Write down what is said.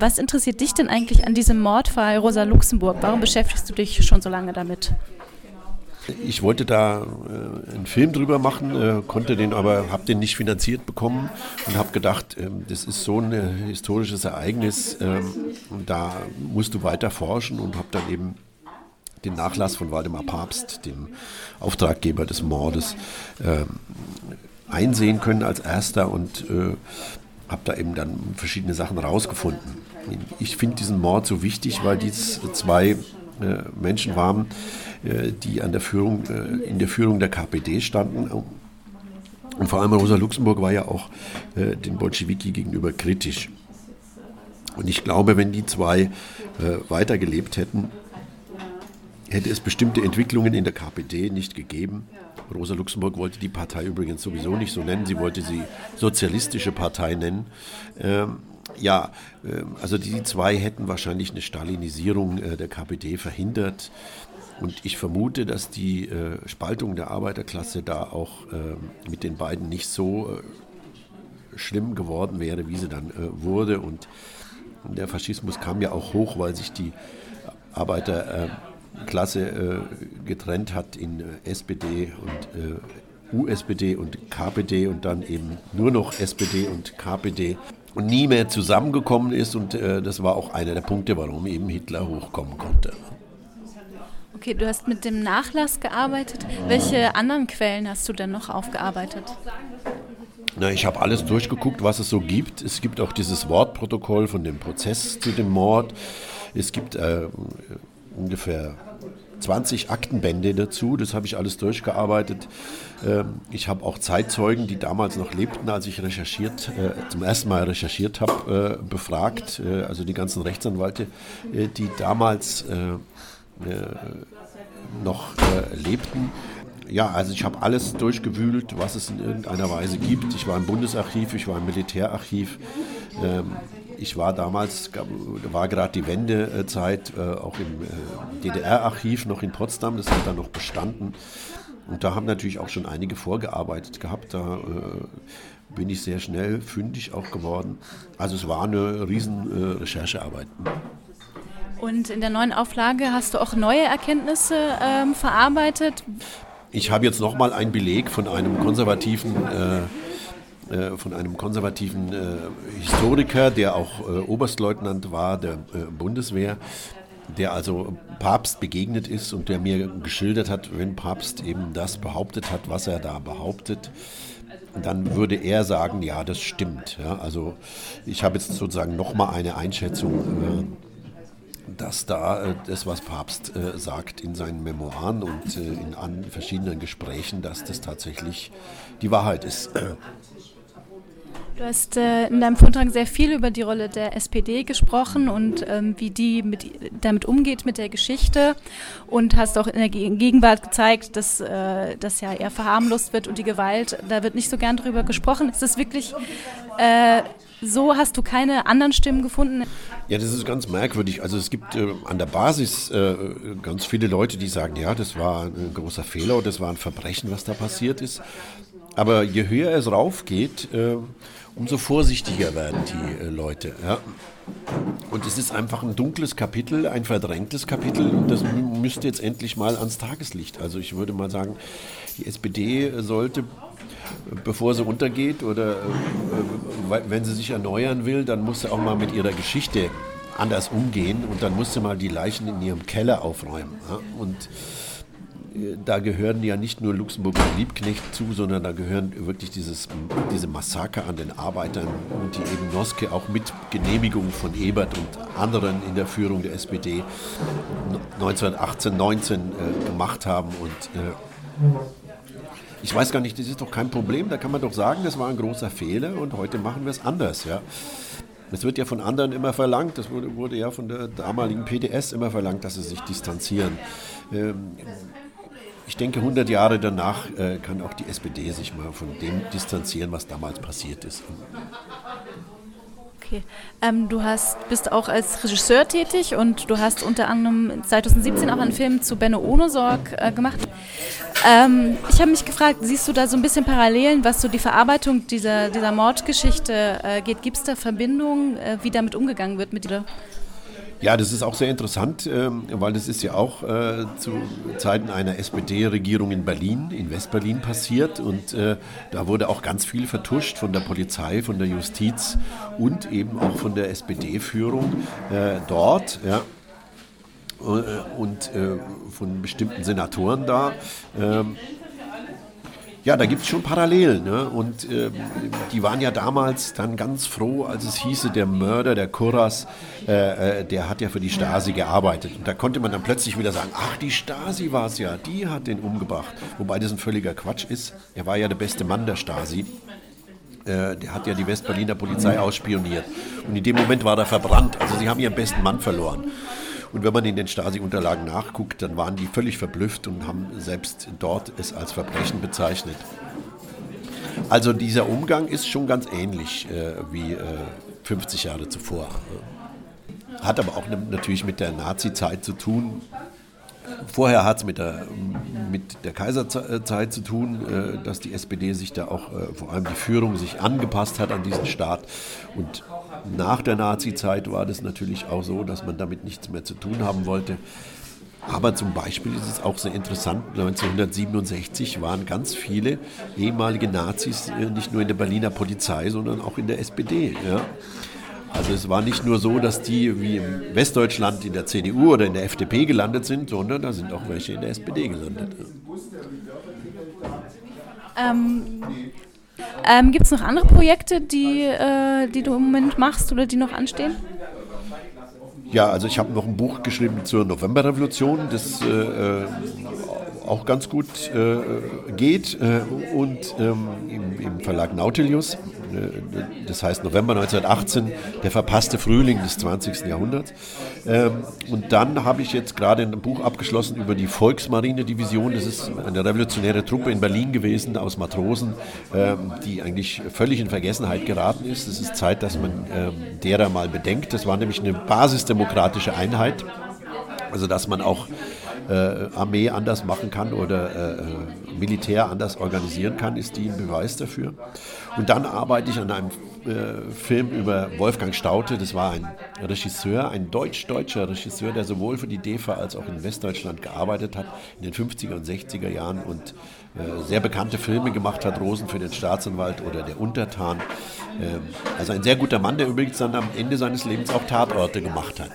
Was interessiert dich denn eigentlich an diesem Mordfall Rosa Luxemburg? Warum beschäftigst du dich schon so lange damit? Ich wollte da äh, einen Film drüber machen, äh, konnte den aber, habe den nicht finanziert bekommen und habe gedacht, äh, das ist so ein äh, historisches Ereignis ähm, und da musst du weiter forschen und habe dann eben den Nachlass von Waldemar Papst, dem Auftraggeber des Mordes, ähm, einsehen können als erster und äh, habe da eben dann verschiedene Sachen rausgefunden. Ich finde diesen Mord so wichtig, weil dies zwei äh, Menschen waren, äh, die an der Führung, äh, in der Führung der KPD standen. Und vor allem Rosa Luxemburg war ja auch den Bolschewiki gegenüber kritisch. Und ich glaube, wenn die zwei weitergelebt hätten, hätte es bestimmte Entwicklungen in der KPD nicht gegeben. Rosa Luxemburg wollte die Partei übrigens sowieso nicht so nennen, sie wollte sie Sozialistische Partei nennen. Ähm, ja, äh, also die zwei hätten wahrscheinlich eine Stalinisierung äh, der KPD verhindert. Und ich vermute, dass die äh, Spaltung der Arbeiterklasse da auch äh, mit den beiden nicht so äh, schlimm geworden wäre, wie sie dann äh, wurde. Und der Faschismus kam ja auch hoch, weil sich die Arbeiterklasse getrennt hat in SPD und USPD und KPD und dann eben nur noch SPD und KPD und nie mehr zusammengekommen ist. Und äh, das war auch einer der Punkte, warum eben Hitler hochkommen konnte. Okay, du hast mit dem Nachlass gearbeitet. Welche anderen Quellen hast du denn noch aufgearbeitet? Na, ich habe alles durchgeguckt, was es so gibt. Es gibt auch dieses Wortprotokoll von dem Prozess zu dem Mord. Es gibt äh, ungefähr 20 Aktenbände dazu, das habe ich alles durchgearbeitet. Ähm, ich habe auch Zeitzeugen, die damals noch lebten, als ich recherchiert, äh, zum ersten Mal recherchiert habe, äh, befragt, äh, also die ganzen Rechtsanwälte, die damals noch lebten. Ja, also ich habe alles durchgewühlt, was es in irgendeiner Weise gibt. Ich war im Bundesarchiv, ich war im Militärarchiv. Ich war damals, war gerade die Wendezeit, äh, auch im äh, DDR-Archiv noch in Potsdam, das hat dann noch bestanden. Und da haben natürlich auch schon einige vorgearbeitet gehabt. Da äh, bin ich sehr schnell fündig auch geworden. Also es war eine riesen Recherchearbeit. Und in der neuen Auflage hast du auch neue Erkenntnisse ähm, verarbeitet? Ich habe jetzt nochmal einen Beleg von einem konservativen äh, äh, von einem konservativen äh, Historiker, der auch äh, Oberstleutnant war der Bundeswehr, der also Papst begegnet ist und der mir geschildert hat, wenn Papst eben das behauptet hat, was er da behauptet, dann würde er sagen, ja, das stimmt. Ja, also ich habe jetzt sozusagen nochmal eine Einschätzung, dass da das, was Papst sagt in seinen Memoiren und in verschiedenen Gesprächen, dass das tatsächlich die Wahrheit ist. Du hast äh, in deinem Vortrag sehr viel über die Rolle der SPD gesprochen und ähm, wie die mit, damit umgeht mit der Geschichte und hast auch in der Gegenwart gezeigt, dass äh, das ja eher verharmlost wird und die Gewalt, da wird nicht so gern drüber gesprochen. Ist das wirklich äh, so? Hast du keine anderen Stimmen gefunden? Ja, das ist ganz merkwürdig. Also es gibt äh, an der Basis äh, ganz viele Leute, die sagen, ja, das war ein großer Fehler und das war ein Verbrechen, was da passiert ist. Aber je höher es raufgeht, äh, umso vorsichtiger werden die äh, Leute. Ja. Und es ist einfach ein dunkles Kapitel, ein verdrängtes Kapitel und das müsste jetzt endlich mal ans Tageslicht. Also ich würde mal sagen, die SPD sollte, bevor sie untergeht oder äh, wenn sie sich erneuern will, dann muss sie auch mal mit ihrer Geschichte anders umgehen und dann muss sie mal die Leichen in ihrem Keller aufräumen. Ja. Und da gehören ja nicht nur Luxemburg und Liebknecht zu, sondern da gehören wirklich dieses, diese Massaker an den Arbeitern und die eben Noske auch mit Genehmigung von Ebert und anderen in der Führung der SPD 1918, 19 äh, gemacht haben. Und äh, ich weiß gar nicht, das ist doch kein Problem, da kann man doch sagen, das war ein großer Fehler und heute machen wir es anders. Ja. Es wird ja von anderen immer verlangt, das wurde, wurde ja von der damaligen PDS immer verlangt, dass sie sich distanzieren. Ähm, ich denke, 100 Jahre danach äh, kann auch die SPD sich mal von dem distanzieren, was damals passiert ist. Okay. Ähm, du hast, bist auch als Regisseur tätig und du hast unter anderem 2017 auch einen Film zu Benno Ohnesorg äh, gemacht. Ähm, ich habe mich gefragt, siehst du da so ein bisschen Parallelen, was so die Verarbeitung dieser, dieser Mordgeschichte äh, geht? Gibt es da Verbindungen, äh, wie damit umgegangen wird mit dieser ja, das ist auch sehr interessant, ähm, weil das ist ja auch äh, zu Zeiten einer SPD-Regierung in Berlin, in Westberlin passiert. Und äh, da wurde auch ganz viel vertuscht von der Polizei, von der Justiz und eben auch von der SPD-Führung äh, dort. Ja. Und von bestimmten Senatoren da. Ähm, ja, da gibt es schon Parallelen. Ne? Und äh, die waren ja damals dann ganz froh, als es hieße, der Mörder, der Kurras, äh, äh, der hat ja für die Stasi gearbeitet. Und da konnte man dann plötzlich wieder sagen, ach, die Stasi war es ja, die hat den umgebracht. Wobei das ein völliger Quatsch ist. Er war ja der beste Mann der Stasi. Äh, der hat ja die Westberliner Polizei ausspioniert. Und in dem Moment war er verbrannt. Also sie haben ihren besten Mann verloren. Und wenn man in den Stasi-Unterlagen nachguckt, dann waren die völlig verblüfft und haben selbst dort es als Verbrechen bezeichnet. Also dieser Umgang ist schon ganz ähnlich äh, wie äh, 50 Jahre zuvor. Hat aber auch natürlich mit der Nazi-Zeit zu tun. Vorher hat es mit der, mit der Kaiserzeit zu tun, äh, dass die SPD sich da auch, äh, vor allem die Führung, sich angepasst hat an diesen Staat. Und nach der Nazi-Zeit war das natürlich auch so, dass man damit nichts mehr zu tun haben wollte. Aber zum Beispiel ist es auch sehr interessant, 1967 waren ganz viele ehemalige Nazis äh, nicht nur in der Berliner Polizei, sondern auch in der SPD. Ja. Also es war nicht nur so, dass die wie im Westdeutschland in der CDU oder in der FDP gelandet sind, sondern da sind auch welche in der SPD gelandet. Ähm, ähm, Gibt es noch andere Projekte, die, äh, die du im Moment machst oder die noch anstehen? Ja, also ich habe noch ein Buch geschrieben zur Novemberrevolution, das äh, äh auch ganz gut äh, geht äh, und ähm, im, im, Verlag Nautilus. Äh, das heißt November 1918, der verpasste Frühling des 20. Jahrhunderts. Ähm, und dann habe ich jetzt gerade ein Buch abgeschlossen über die Volksmarine-Division. Das ist eine revolutionäre Truppe in Berlin gewesen aus Matrosen, ähm, die eigentlich völlig in Vergessenheit geraten ist. Es ist Zeit, dass man ähm, derer mal bedenkt. Das war nämlich eine basisdemokratische Einheit. Also dass man auch äh, Armee anders machen kann oder äh, äh, Militär anders organisieren kann, ist die ein Beweis dafür. Und dann arbeite ich an einem äh, Film über Wolfgang Staute. Das war ein Regisseur, ein deutsch-deutscher Regisseur, der sowohl für die DEFA als auch in Westdeutschland gearbeitet hat, in den 50er und 60er Jahren und äh, sehr bekannte Filme gemacht hat, Rosen für den Staatsanwalt oder Der Untertan. Ähm, also ein sehr guter Mann, der übrigens dann am Ende seines Lebens auch Tatorte gemacht hat.